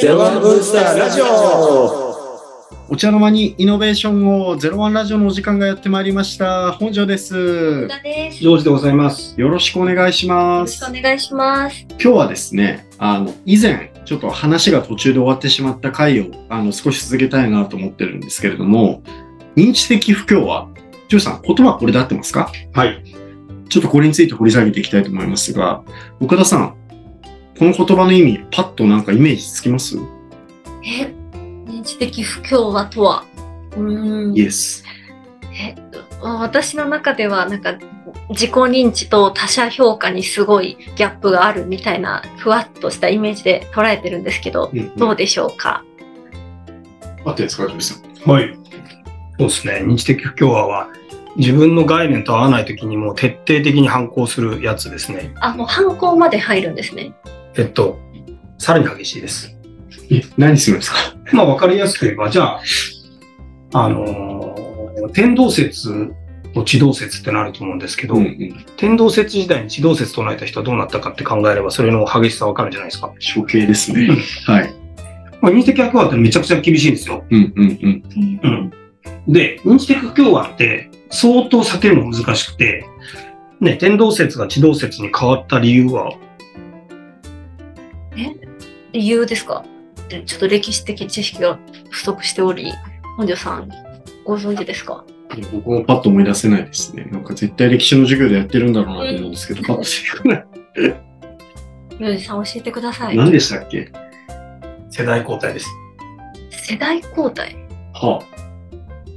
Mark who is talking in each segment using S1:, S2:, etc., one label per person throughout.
S1: ゼロワンブースターラジオ
S2: お茶の間にイノベーションをゼロワンラジオのお時間がやってまいりました。本庄です。
S3: ジョージでございます。
S2: よろしくお願いし
S4: よ
S2: ます
S4: ろしく。お願いします。
S2: 今日はですね、あの、以前、ちょっと話が途中で終わってしまった回を、あの、少し続けたいなと思ってるんですけれども、認知的不協和。ジョージさん、言葉これで合ってますか？
S3: はい。
S2: ちょっとこれについて掘り下げていきたいと思いますが、岡田さん、この言葉の意味、パッとなんかイメージつきます？
S4: え、認知的不協和とは？うーん。
S2: イエス。
S4: え私の中ではなんか自己認知と他者評価にすごいギャップがあるみたいなふわっとしたイメージで捉えてるんですけど、どうでしょうか？
S2: 合ってるんですか、ジョージさん？
S3: はい。そうですね。認知的不協和は、自分の概念と合わないときにもう徹底的に反抗するやつですね。
S4: あ、もう反抗まで入るんですね。
S3: えっと、さらに激しいです。
S2: え、何するんですか？
S3: まあ、わかりやすく言えば、じゃあ、あのー天動説と地動説ってなると思うんですけど、
S2: ん。
S3: 天動説時代に地動説唱えた人はどうなったかって考えれば、それの激しさわかるんじゃないですか。
S2: 処刑ですね。はい。
S3: まあ、認知的不協和ってめちゃくちゃ厳しいんですよ。
S2: うんうんうん。
S3: うん。で、認知的不協和って相当避けるの難しくて、ね、天動説が地動説に変わった理由は、
S4: 理由ですか？でちょっと歴史的知識が不足しており、本庄さんご存知ですか？
S2: 僕もパッと思い出せないですね。なんか絶対歴史の授業でやってるんだろうなと思うんですけど、パッと出てこない。
S4: ゆうじさん教えてください。
S2: 何でしたっけ？
S3: 世代交代です。
S4: 世代交代？
S2: は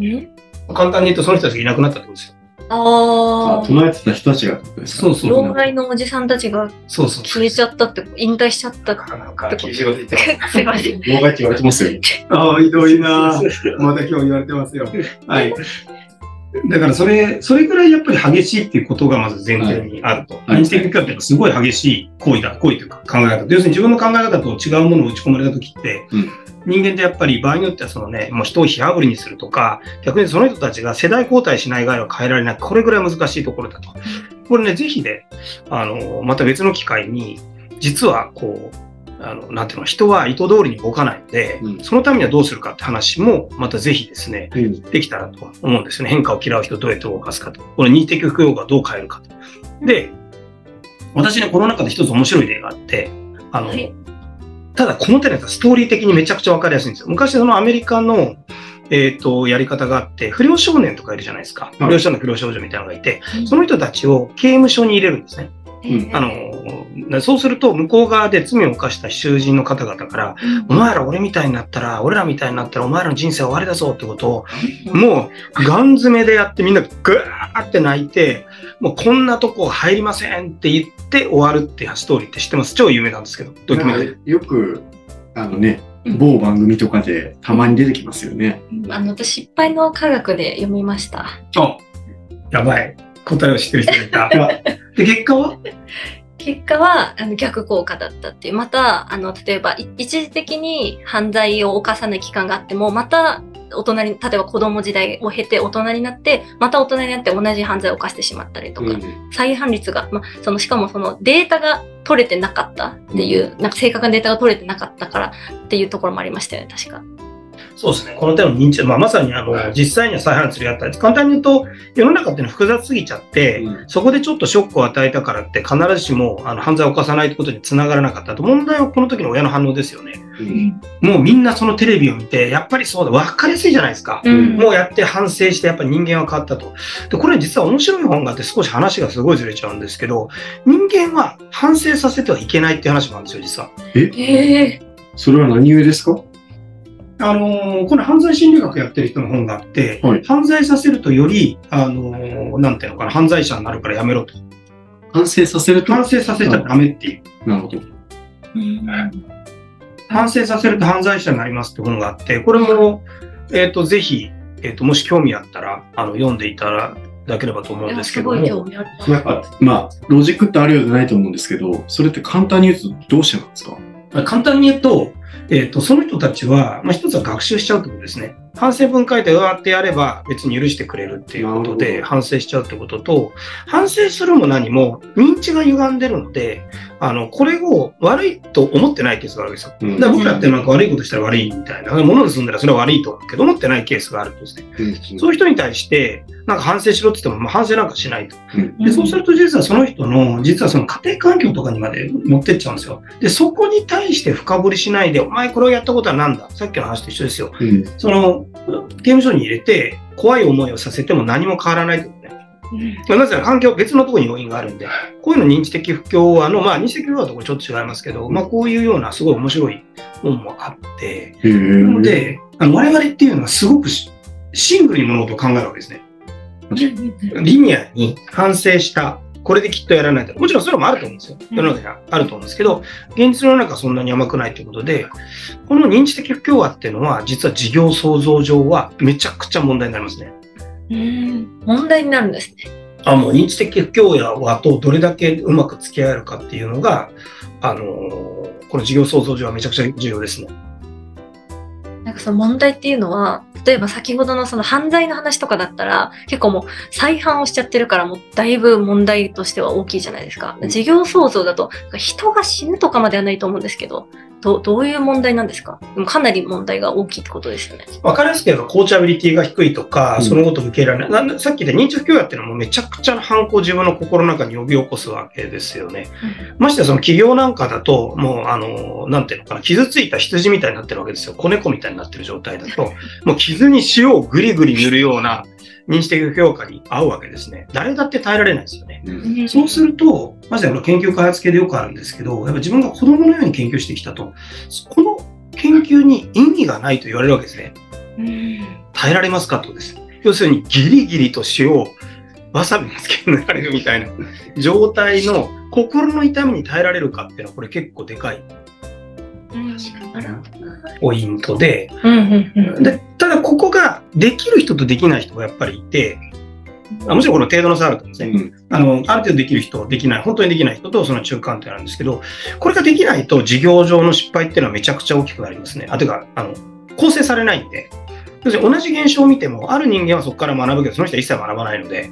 S4: え
S3: 簡単に言うとその人たちがいなくなったってことですよ。
S2: あ。
S4: ああ。
S2: 唱えてた人たちが
S3: そうそう
S4: 老害のおじさんたちが
S3: そうそう。
S4: 消えちゃったって、引退しちゃった。
S3: なんか厳しいこと言って
S4: すいません。
S2: 老害って言われてますよ。
S3: ああ、ひどいなまた今日言われてますよ。はい。だからそれ、それぐらいやっぱり激しいっていうことがまず前提にあると。
S2: はい
S3: 認知的不協和ってすごい激しい行為だ、行為というか考え方。要するに自分の考え方と違うものを打ち込まれた時って、
S2: うん
S3: 人間ってやっぱり場合によってはそのね、もう人を火あぶりにするとか、逆にその人たちが世代交代しない以外は変えられない。これぐらい難しいところだと。これね、ぜひね、あの、また別の機会に、実はこう、あの、なんていうの、人は意図通りに動かないので、
S2: うん
S3: そのためにはどうするかって話も、またぜひですね、
S2: うん
S3: できたらと思うんですよね。変化を嫌う人をどうやって動かすかと。この認知的不協和をどう変えるかと。で、私ね、この中で一つ面白い例があって、あの、
S4: はい
S3: ただこの手のやつはストーリー的にめちゃくちゃわかりやすいんですよ。昔そのアメリカの、えっ、と、やり方があって、不良少年とかいるじゃないですか。不良少年、不良少女みたいなのがいて、その人たちを刑務所に入れるんですね。
S2: うん
S3: あの、そうすると、向こう側で罪を犯した囚人の方々から、お前ら俺みたいになったら、俺らみたいになったらお前らの人生は終わりだぞってことを、もう、ガン詰めでやってみんなぐーって泣いて、もうこんなとこ入りませんって言って終わるっていうストーリーって知ってます？超有名なんですけど、ドキュメンタリー。
S2: よく、あのね、
S4: うん
S2: 某番組とかでたまに出てきますよね。
S4: あの、私、失敗の科学で読みました。
S3: あ、やばい。答えを知ってる人がいた。で、結果は？
S4: 結果はあの逆効果だったっていう。また、あの、例えば、い一時的に犯罪を犯さない期間があっても、また、大人に、例えば子供時代を経て大人になって、また大人になって同じ犯罪を犯してしまったりとか、
S2: うん
S4: 再犯率が、まあ、その、しかもそのデータが取れてなかったっていう、なんか正確なデータが取れてなかったからっていうところもありましたよね、確か。
S3: そうですね。この手の認知、まあ、まさにあの、
S2: はい
S3: 実際には再犯するやったり、簡単に言うと、世の中っていうのは複雑すぎちゃって、
S2: うん
S3: そこでちょっとショックを与えたからって、必ずしもあの犯罪を犯さないってことにつながらなかったと。問題はこの時の親の反応ですよね。
S2: うん
S3: もうみんなそのテレビを見て、やっぱりそうだ、わかりやすいじゃないですか。
S4: うん
S3: もうやって反省して、やっぱり人間は変わったと。で、これ実は面白い本があって少し話がすごいずれちゃうんですけど、人間は反省させてはいけないっていう話もあるんですよ、実は。
S4: ええ
S2: それは何故ですか？
S3: あのーこれ犯罪心理学やってる人の本があって、
S2: はい
S3: 犯罪させるとより、あのーなんていうのかな、犯罪者になるからやめろと。
S2: 反省させると？
S3: 反省させちゃダメっていう。
S2: なるほど。
S3: 反省させると犯罪者になりますって本があって、これも、えっ、と、ぜひ、えっ、と、もし興味あったら、あの、読んでいただければと思うんですけど
S4: すごい興
S3: も、
S4: 味あります。
S2: なんか、まあ、ロジックってあるようでないと思うんですけど、それって簡単に言うとどうしてなんですか？
S3: 簡単に言うと、えっ、と、その人たちは、まあ、一つは学習しちゃうってことですね。反省文書いてうわーってやれば別に許してくれるっていうこと
S2: な
S3: で反省しちゃうってことと、反省するも何も認知が歪んでるので、あの、これを悪いと思ってないケースがあるわけですよ。
S2: うん
S3: だから僕らってなんか悪いことしたら悪いみたいな、物盗んだらそれは悪いと思うけど、思ってないケースがあるとですね。
S2: うん
S3: そういう人に対して、なんか反省しろって言っても、まあ、反省なんかしないと。
S2: うん
S3: で、そうすると実はその人の、実はその家庭環境とかにまで持ってっちゃうんですよ。で、そこに対して深掘りしないで、お前これをやったことは何だ？さっきの話と一緒ですよ。
S2: うん
S3: その、刑務所に入れて、怖い思いをさせても何も変わらないとね。なぜなら環境、別のところに要因があるんで、こういうの認知的不協和の、まあ認知的不協和とこれちょっと違いますけど、まあこういうようなすごい面白い本もあって、なので、あの我々っていうのはすごくしシングルに物事を考えるわけですね。リニアに反省した、これできっとやらないと。もちろんそれもあると思うんですよ。世の中にはあると思うんですけど、現実の中はそんなに甘くないということで、この認知的不協和っていうのは、実は事業創造上はめちゃくちゃ問題になりますね。
S4: うん問題になるんですね。
S3: あもう認知的不協和とどれだけうまく付き合えるかっていうのが、あのーこの事業創造上はめちゃくちゃ重要ですね。
S4: かその問題っていうのは、例えば先ほどのその犯罪の話とかだったら、結構もう再犯をしちゃってるから、もうだいぶ問題としては大きいじゃないですか。事業創造だと、人が死ぬとかまではないと思うんですけど、どどういう問題なんですか？でもかなり問題が大きいってことですよね。
S3: わかりやすく言えば、コーチャビリティが低いとか、
S2: うん
S3: そのことを受け入れられない。なんでさっき言った認知不協和っていうのはもうめちゃくちゃな反抗を自分の心の中に呼び起こすわけですよね。ましてやその企業なんかだと、もうあの、なんていうのかな、傷ついた羊みたいになってるわけですよ。子猫みたいになってる状態だと、もう傷に塩をぐりぐり塗るような認知的不評価に合うわけですね。誰だって耐えられないですよね。
S2: うん
S3: そうすると、ましてやこれ研究開発系でよくあるんですけど、やっぱ自分が子供のように研究してきたと、この研究に意味がないと言われるわけですね。
S4: うん
S3: 耐えられますかとです。要するにギリギリと塩をわさびにつけられるみたいな状態の心の痛みに耐えられるかっていうのはこれ結構でかい
S4: なるほ
S3: ポイントで、
S4: どうんうんうん
S3: でただここができる人とできない人がやっぱりいて、あもちろんこの程度の差あると思うんですね。
S2: うん
S3: あの、ある程度できる人、できない、本当にできない人とその中間点なんですけど、これができないと事業上の失敗っていうのはめちゃくちゃ大きくなりますね。あ、てか、あの、構成されないんで。要するに同じ現象を見ても、ある人間はそこから学ぶけど、その人は一切学ばないので、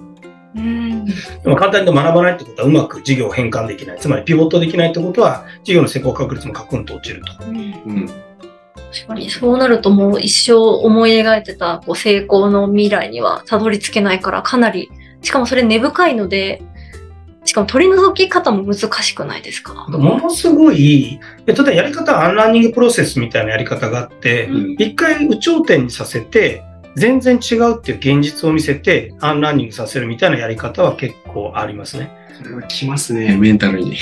S4: うん
S3: まあ簡単に言うと学ばないってことはうまく事業を変換できない。つまりピボットできないってことは、事業の成功確率もカクンと落ちると。
S2: うん
S4: 確かにそうなるともう一生思い描いてたこう成功の未来にはたどり着けないからかなりしかもそれ根深いのでしかも取り除き方も難しくないですか？
S3: ものすごい、例えばやり方はアンラーニングプロセスみたいなやり方があって、
S4: うん
S3: 一回有頂天にさせて、全然違うっていう現実を見せて、アンラーニングさせるみたいなやり方は結構ありますね。
S2: それはきますね、メンタルに。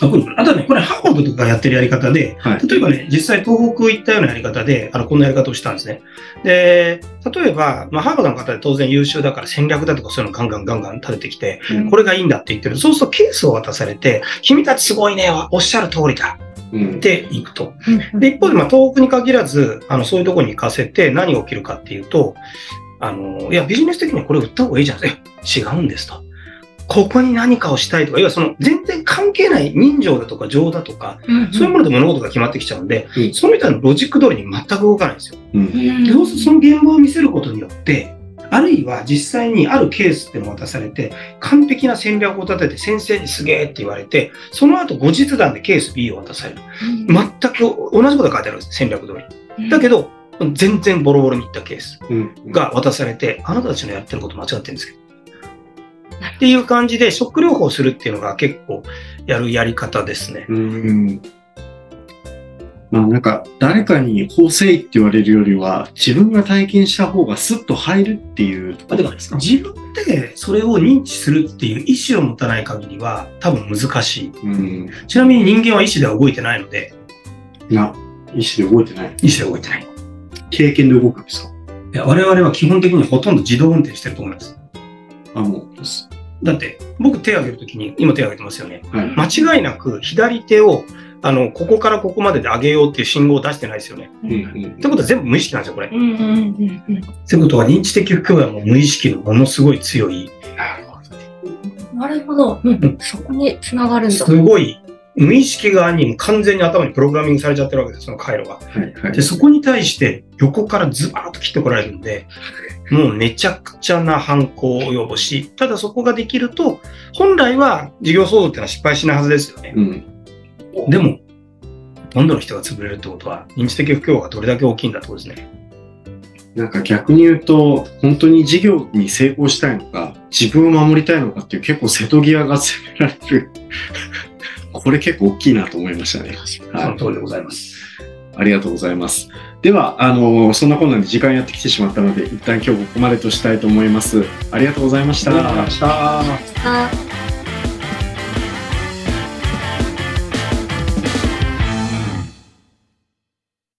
S3: あこれあとね、これハーバードとかがやってるやり方で、
S2: はい。
S3: 例えばね、実際東北行ったようなやり方で、あの、こんなやり方をしたんですね。で、例えば、まあ、ハーバードの方で当然優秀だから戦略だとかそういうのガンガンガンガン立ててきて、これがいいんだって言ってる。そうするとケースを渡されて、君たちすごいね、おっしゃる通りだ
S2: うん
S3: っていくと。
S4: うん
S3: で、一方で、まあ、東北に限らず、あの、そういうところに行かせて何が起きるかっていうと、あの、いや、ビジネス的にはこれ売った方がいいじゃん。え、違うんですと。ここに何かをしたいとか、要はその、全然関係ない人情だとか情だとか、
S4: うん
S3: そういうもので物事が決まってきちゃうんで、
S2: うん
S3: そのみたいなロジック通りに全く動かないんですよ。
S2: うん
S4: うん
S3: でそうするとその現場を見せることによって、あるいは実際にあるケースっていうのを渡されて、完璧な戦略を立てて先生にすげえって言われて、その後後日談でケース B を渡される。全く同じことが書いてあるんです、戦略通り。だけど、全然ボロボロにいったケース
S2: うん
S3: が渡されて、あなたたちのやってること間違ってるんですけど。っていう感じで、ショック療法するっていうのが結構やるやり方ですね。
S2: うんまあなんか、誰かにこうせいって言われるよりは、自分が体験した方がスッと入るっていうところですか？
S3: 自分でそれを認知するっていう意思を持たない限りは多分難しい。
S2: うん。
S3: ちなみに人間は意思では動いてないので、
S2: いや、意思で動いてない。
S3: 意思で動いてない。
S2: 経験で動くんですか？
S3: いや我々は基本的にほとんど自動運転してると思います。
S2: あ、もう。
S3: だって、僕手を挙げるときに、今手を挙げてますよね。
S2: はい。
S3: 間違いなく左手を、あの、ここからここまでで上げようっていう信号を出してないですよね。
S2: うんうん
S3: ってことは全部無意識なんですよ、これ。ということは認知的不協和も無意識のものすごい強い、
S4: なるほど。うん
S3: うん
S4: そこにつながるんだ
S3: す。ごい、無意識側にも完全に頭にプログラミングされちゃってるわけです、その回路が。
S2: はいはい
S3: で、そこに対して横からズバーッと切ってこられるんで、もうめちゃくちゃな反抗を及ぼし、ただそこができると、本来は事業創造っていうのは失敗しないはずですよね。
S2: うん。
S3: でも、ほとんどの人が潰れるってことは、認知的不協和がどれだけ大きいんだってことですね。
S2: なんか逆に言うと、本当に事業に成功したいのか、自分を守りたいのかっていう結構瀬戸際が攻められる。これ結構大きいなと思いましたね。
S3: その通りでございます。
S2: ありがとうございます。では、あの、そんなこんなんで時間やってきてしまったので、一旦今日ここまでとしたいと思います。ありがとうございました。
S3: ありがとうございました。
S4: あ